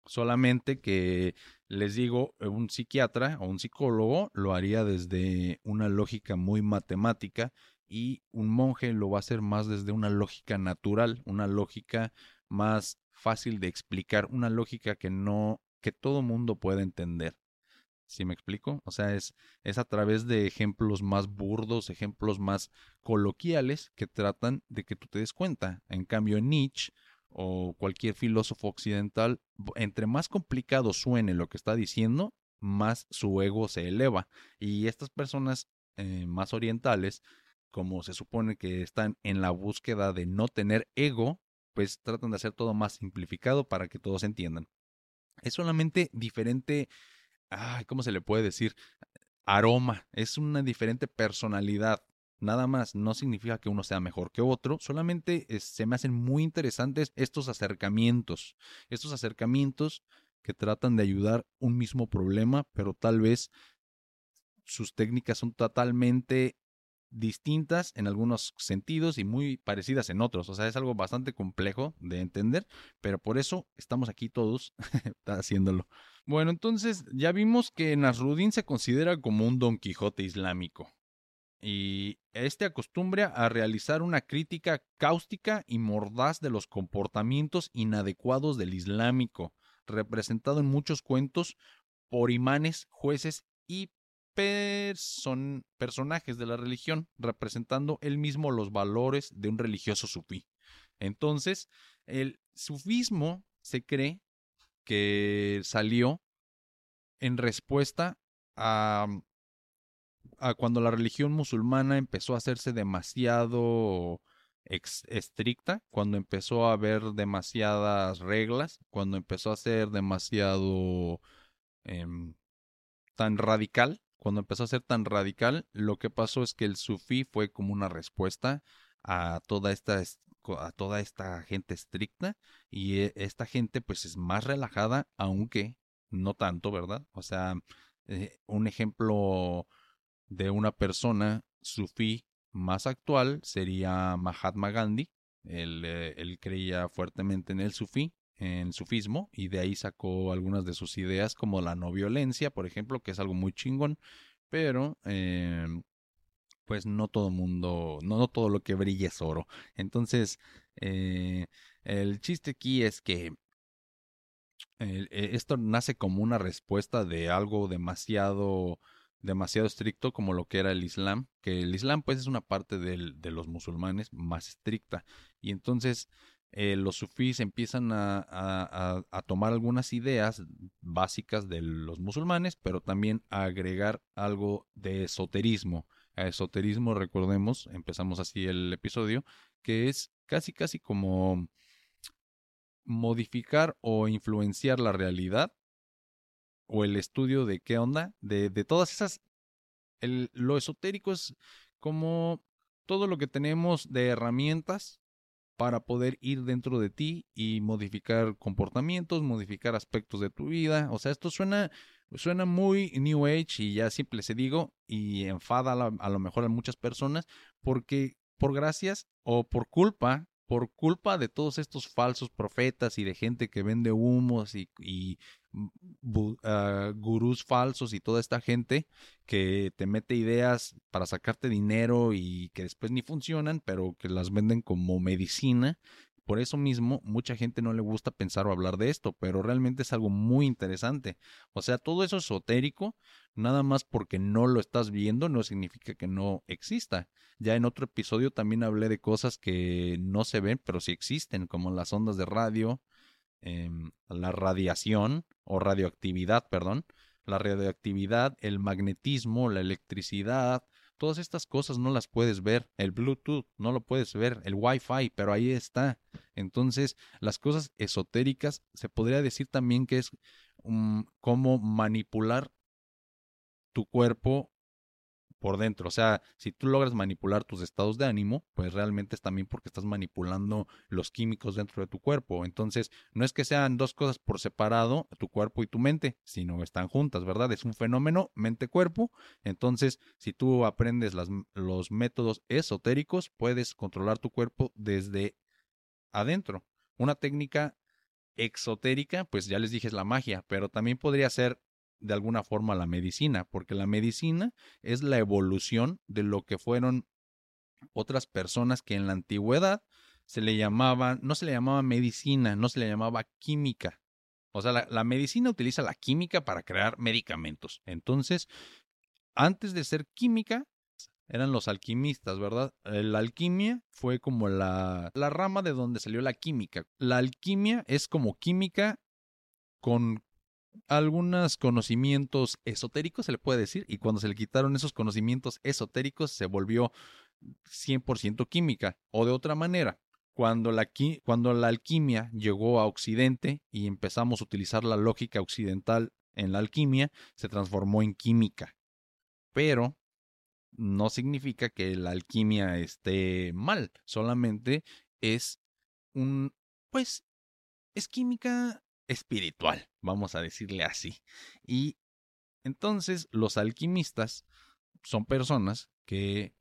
Speaker 1: Solamente que les digo, un psiquiatra o un psicólogo lo haría desde una lógica muy matemática y un monje lo va a hacer más desde una lógica natural, una lógica más fácil de explicar, una lógica que no que todo mundo puede entender. ¿Sí me explico? O sea, es, es a través de ejemplos más burdos, ejemplos más coloquiales que tratan de que tú te des cuenta. En cambio, Nietzsche o cualquier filósofo occidental, entre más complicado suene lo que está diciendo, más su ego se eleva. Y estas personas eh, más orientales, como se supone que están en la búsqueda de no tener ego, pues tratan de hacer todo más simplificado para que todos entiendan. Es solamente diferente ¿cómo se le puede decir? Aroma, es una diferente personalidad. Nada más, no significa que uno sea mejor que otro, solamente se me hacen muy interesantes estos acercamientos, estos acercamientos que tratan de ayudar un mismo problema, pero tal vez sus técnicas son totalmente distintas en algunos sentidos y muy parecidas en otros. O sea, es algo bastante complejo de entender, pero por eso estamos aquí todos haciéndolo. Bueno, entonces ya vimos que Nasruddin se considera como un Don Quijote islámico. Y este acostumbra a realizar una crítica cáustica y mordaz de los comportamientos inadecuados del islámico, representado en muchos cuentos por imanes, jueces y personajes de la religión, representando él mismo los valores de un religioso sufí. Entonces, el sufismo se cree que salió en respuesta a, a cuando la religión musulmana empezó a hacerse demasiado estricta, cuando empezó a haber demasiadas reglas, cuando empezó a ser demasiado em, tan radical, cuando empezó a ser tan radical, lo que pasó es que el sufí fue como una respuesta a toda esta a toda esta gente estricta y e, esta gente pues es más relajada, aunque no tanto, ¿verdad? O sea, eh, un ejemplo de una persona sufí más actual sería Mahatma Gandhi. Él, eh, él creía fuertemente en el sufí, en sufismo, y de ahí sacó algunas de sus ideas como la no violencia, por ejemplo, que es algo muy chingón, pero eh, pues no todo mundo, no, no todo lo que brilla es oro. Entonces, eh, el chiste aquí es que eh, esto nace como una respuesta de algo demasiado demasiado estricto como lo que era el Islam, que el Islam pues es una parte del, de los musulmanes más estricta y entonces eh, los sufís empiezan a, a, a, tomar algunas ideas básicas de los musulmanes, pero también a agregar algo de esoterismo. A esoterismo, recordemos, empezamos así el episodio, que es casi, casi como modificar o influenciar la realidad o el estudio de qué onda, de, de todas esas... Lo esotérico es como todo lo que tenemos de herramientas para poder ir dentro de ti y modificar comportamientos, modificar aspectos de tu vida. O sea, esto suena, suena muy New Age y ya siempre se digo y enfada a lo mejor a muchas personas porque por gracias o por culpa por culpa de todos estos falsos profetas y de gente que vende humos y, y uh, gurús falsos y toda esta gente que te mete ideas para sacarte dinero y que después ni funcionan, pero que las venden como medicina. Por eso mismo, mucha gente no le gusta pensar o hablar de esto, pero realmente es algo muy interesante. O sea, todo eso esotérico, nada más porque no lo estás viendo, no significa que no exista. Ya en otro episodio también hablé de cosas que no se ven, pero sí existen, como las ondas de radio, em, la radiación o radioactividad, perdón, la radioactividad, el magnetismo, la electricidad, todas estas cosas no las puedes ver, el Bluetooth no lo puedes ver, el Wi-Fi, pero ahí está. Entonces, las cosas esotéricas se podría decir también que es um, como manipular tu cuerpo por dentro. O sea, si tú logras manipular tus estados de ánimo, pues realmente es también porque estás manipulando los químicos dentro de tu cuerpo. Entonces, no es que sean dos cosas por separado, tu cuerpo y tu mente, sino están juntas, ¿verdad? Es un fenómeno mente-cuerpo. Entonces, si tú aprendes los métodos esotéricos, puedes controlar tu cuerpo desde adentro. Una técnica exotérica, pues ya les dije es la magia, pero también podría ser de alguna forma la medicina, porque la medicina es la evolución de lo que fueron otras personas que en la antigüedad se le llamaban, no se le llamaba medicina, no se le llamaba química. O sea, la, la medicina utiliza la química para crear medicamentos. Entonces, antes de ser química, eran los alquimistas, ¿verdad? La alquimia fue como la, la rama de donde salió la química. La alquimia es como química con algunos conocimientos esotéricos, se le puede decir, y cuando se le quitaron esos conocimientos esotéricos se volvió 100% química. O de otra manera, cuando la, cuando la alquimia llegó a Occidente y empezamos a utilizar la lógica occidental en la alquimia, se transformó en química. Pero no significa que la alquimia esté mal, solamente es un, pues, es química espiritual, vamos a decirle así. Y entonces los alquimistas son personas que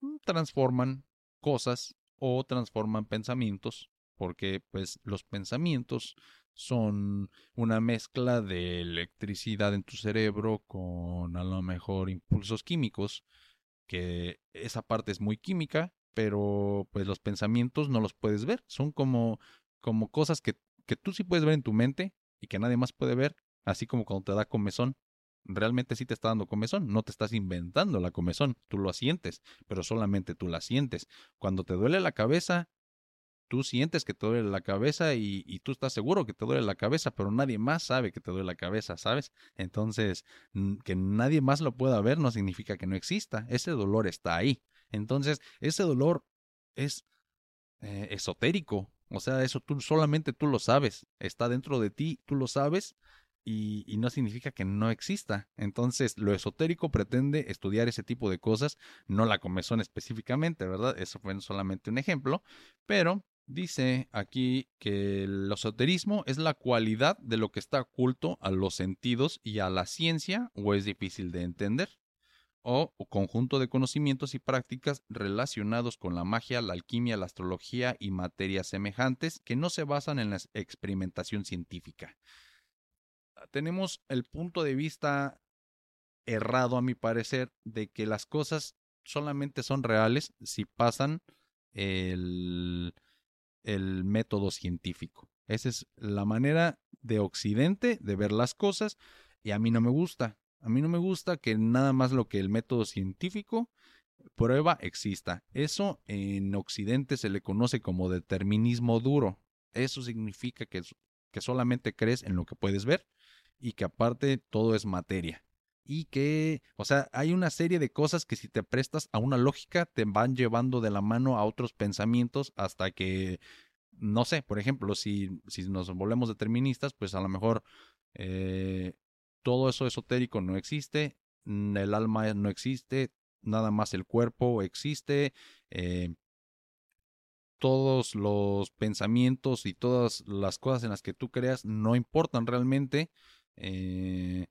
Speaker 1: mm, transforman cosas o transforman pensamientos, porque pues los pensamientos son una mezcla de electricidad en tu cerebro con a lo mejor impulsos químicos, que esa parte es muy química, pero pues los pensamientos no los puedes ver, son como como cosas que que tú sí puedes ver en tu mente y que nadie más puede ver, así como cuando te da comezón. Realmente sí te está dando comezón, no te estás inventando la comezón, tú lo sientes, pero solamente tú la sientes. Cuando te duele la cabeza, tú sientes que te duele la cabeza y, tú estás seguro que te duele la cabeza, pero nadie más sabe que te duele la cabeza, ¿sabes? Entonces, que nadie más lo pueda ver no significa que no exista, ese dolor está ahí. Entonces, ese dolor es eh, esotérico, o sea, eso tú solamente tú lo sabes, está dentro de ti, tú lo sabes y, y, no significa que no exista. Entonces, lo esotérico pretende estudiar ese tipo de cosas, no la comezón específicamente, ¿verdad? Eso fue solamente un ejemplo, pero dice aquí que el esoterismo es la cualidad de lo que está oculto a los sentidos y a la ciencia o es difícil de entender o, conjunto de conocimientos y prácticas relacionados con la magia, la alquimia, la astrología y materias semejantes que no se basan en la experimentación científica. Ah, tenemos el punto de vista errado, a mi parecer, de que las cosas solamente son reales si pasan el, el método científico. Esa es la manera de Occidente de ver las cosas y a mí no me gusta. A mí no me gusta que nada más lo que el método científico prueba exista. Eso en Occidente se le conoce como determinismo duro. Eso significa que, que solamente crees en lo que puedes ver y que aparte todo es materia. y que, o sea, hay una serie de cosas que si te prestas a una lógica te van llevando de la mano a otros pensamientos hasta que, no sé, por ejemplo, si, si nos volvemos deterministas, pues a lo mejor eh, todo eso esotérico no existe, el alma no existe, nada más el cuerpo existe, eh, todos los pensamientos y todas las cosas en las que tú creas no importan realmente. Eh,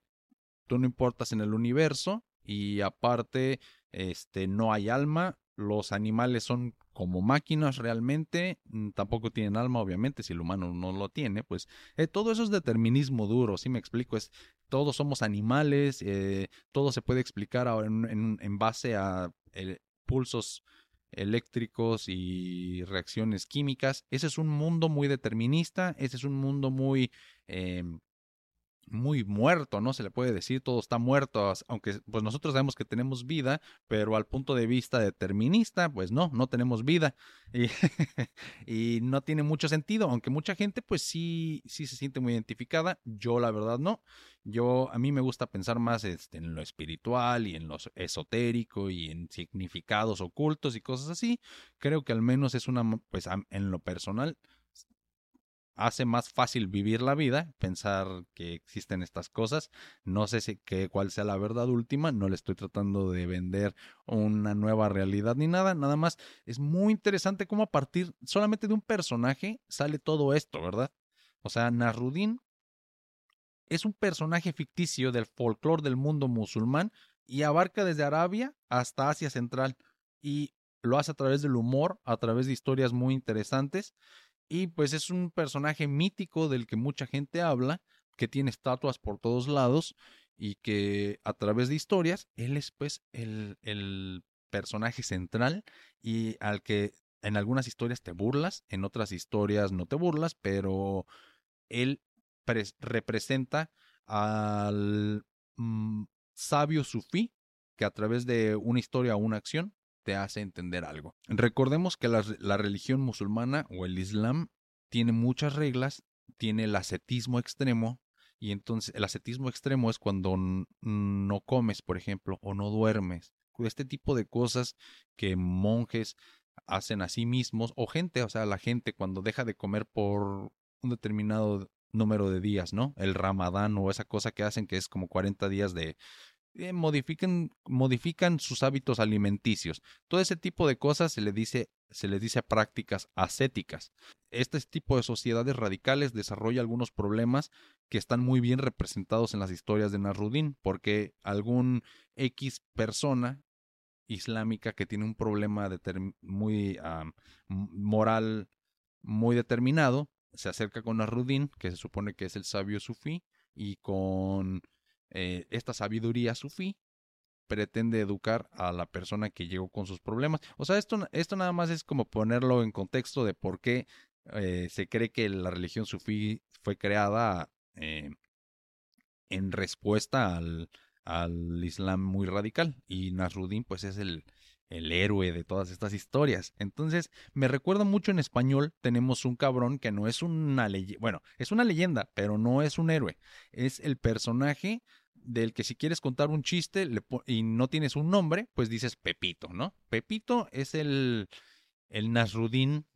Speaker 1: tú no importas en el universo y aparte este no hay alma los animales son como máquinas realmente, mm, tampoco tienen alma, obviamente, si el humano no lo tiene, pues eh, todo eso es determinismo duro, si me explico, es todos somos animales, eh, todo se puede explicar en, en, base a pulsos eléctricos y reacciones químicas. Ese es un mundo muy determinista, ese es un mundo muy em, muy muerto, ¿no? Se le puede decir, todo está muerto, aunque pues nosotros sabemos que tenemos vida, pero al punto de vista determinista, pues no, no tenemos vida. Y, no tiene mucho sentido, aunque mucha gente pues sí, sí se siente muy identificada, yo la verdad no. Yo, a mí me gusta pensar más este, en lo espiritual y en lo esotérico y en significados ocultos y cosas así. Creo que al menos es una, pues en lo personal, hace más fácil vivir la vida, pensar que existen estas cosas. No sé si cuál sea la verdad última, no le estoy tratando de vender una nueva realidad ni nada, nada más es muy interesante cómo a partir solamente de un personaje sale todo esto, ¿verdad? O sea, Nasruddin es un personaje ficticio del folclore del mundo musulmán y abarca desde Arabia hasta Asia Central y lo hace a través del humor, a través de historias muy interesantes y pues es un personaje mítico del que mucha gente habla, que tiene estatuas por todos lados y que a través de historias, él es pues el, el personaje central y al que en algunas historias te burlas, en otras historias no te burlas, pero él representa al mm, sabio sufí que a través de una historia o una acción te hace entender algo. Recordemos que la, religión musulmana o el Islam tiene muchas reglas, tiene el ascetismo extremo, y entonces el ascetismo extremo es cuando no comes, por ejemplo, o no duermes. Este tipo de cosas que monjes hacen a sí mismos, o gente, o sea, la gente cuando deja de comer por un determinado número de días, ¿no? El ramadán o esa cosa que hacen que es como 40 días de eh, modifican, modifican sus hábitos alimenticios. Todo ese tipo de cosas se le dice se les dice prácticas ascéticas. Este tipo de sociedades radicales desarrolla algunos problemas que están muy bien representados en las historias de Nasruddin, porque algún X persona islámica que tiene un problema muy moral muy determinado se acerca con Nasruddin, que se supone que es el sabio sufí, y con eh, esta sabiduría sufí pretende educar a la persona que llegó con sus problemas. O sea, esto, esto nada más es como ponerlo en contexto de por qué eh, se cree que la religión sufí fue creada eh, en respuesta al, al Islam muy radical. Y Nasruddin pues es el, el héroe de todas estas historias. Entonces, me recuerda mucho en español, tenemos un cabrón que no es una leyenda, bueno, es una leyenda, pero no es un héroe. Es el personaje del que si quieres contar un chiste y no tienes un nombre, pues dices Pepito, ¿no? Pepito es el, el Nasrudín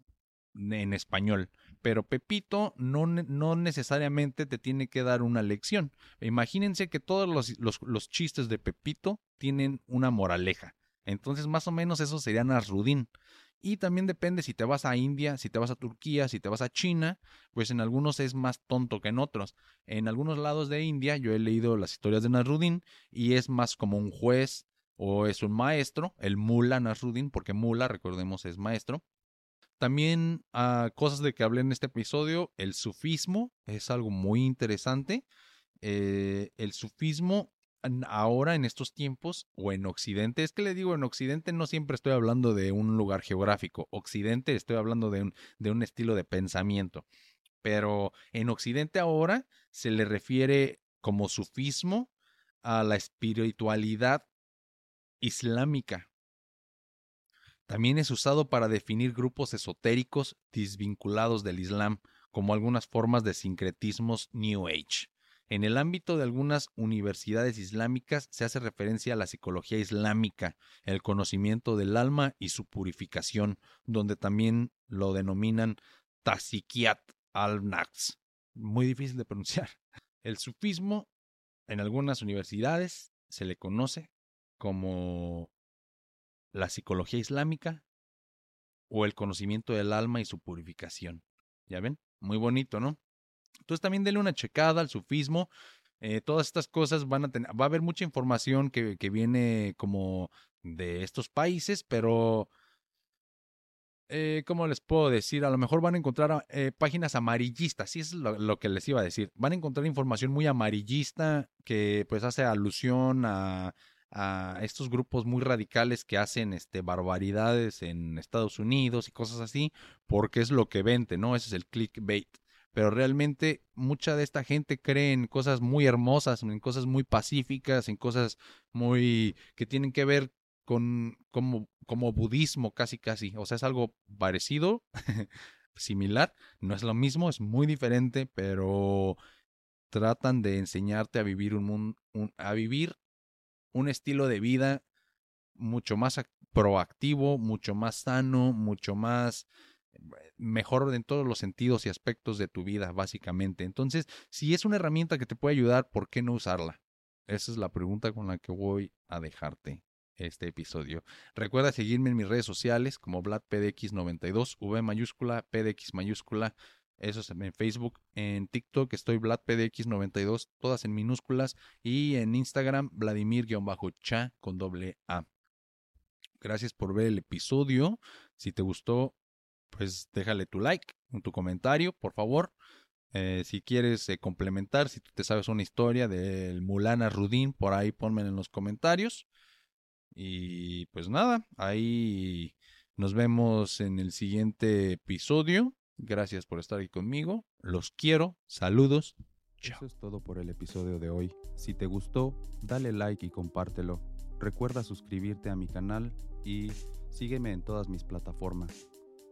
Speaker 1: en español, pero Pepito no, no, necesariamente te tiene que dar una lección. Imagínense que todos los, los, los chistes de Pepito tienen una moraleja. Entonces, más o menos eso sería Nasrudín. Y también depende si te vas a India, si te vas a Turquía, si te vas a China, pues en algunos es más tonto que en otros. En algunos lados de India yo he leído las historias de Nasruddin y es más como un juez o es un maestro, el mula Nasruddin, porque mula, recordemos, es maestro. También ah, cosas de que hablé en este episodio, el sufismo es algo muy interesante. Eh, el sufismo ahora en estos tiempos o en Occidente, es que le digo en Occidente no siempre estoy hablando de un lugar geográfico, Occidente estoy hablando de un, de un estilo de pensamiento, pero en Occidente ahora se le refiere como sufismo a la espiritualidad islámica. También es usado para definir grupos esotéricos desvinculados del Islam, como algunas formas de sincretismos New Age. En el ámbito de algunas universidades islámicas se hace referencia a la psicología islámica, el conocimiento del alma y su purificación, donde también lo denominan Tasikiat al-Naqs. Muy difícil de pronunciar. El sufismo en algunas universidades se le conoce como la psicología islámica o el conocimiento del alma y su purificación. ¿Ya ven? Muy bonito, ¿no? Entonces también denle una checada al sufismo. Eh, todas estas cosas van a tener, va a haber mucha información que, que viene como de estos países, pero eh, ¿cómo les puedo decir? A lo mejor van a encontrar eh, páginas amarillistas, sí es lo, que les iba a decir. Van a encontrar información muy amarillista que pues hace alusión a, a estos grupos muy radicales que hacen este barbaridades en Estados Unidos y cosas así, porque es lo que vende, ¿no? Ese es el clickbait. Pero realmente mucha de esta gente cree en cosas muy hermosas, en cosas muy pacíficas, en cosas muy que tienen que ver con como, como budismo casi casi. O sea, es algo parecido, similar. No es lo mismo, es muy diferente, pero tratan de enseñarte a vivir un, un a vivir un estilo de vida mucho más proactivo, mucho más sano, mucho más mejor en todos los sentidos y aspectos de tu vida, básicamente. Entonces, si es una herramienta que te puede ayudar, ¿por qué no usarla? Esa es la pregunta con la que voy a dejarte este episodio. Recuerda seguirme en mis redes sociales como VladPDX92, V mayúscula, PDX mayúscula. Eso es en Facebook, en TikTok estoy VladPDX92, todas en minúsculas. Y en Instagram, Vladimir-cha con doble A. Gracias por ver el episodio. Si te gustó, pues déjale tu like, tu comentario, por favor. Eh, si quieres eh, complementar, si tú te sabes una historia del Mulana Rudín, por ahí ponme en los comentarios. Y pues nada, ahí nos vemos en el siguiente episodio. Gracias por estar aquí conmigo. Los quiero. Saludos.
Speaker 3: Eso es todo por el episodio de hoy. Si te gustó, dale like y compártelo. Recuerda suscribirte a mi canal y sígueme en todas mis plataformas.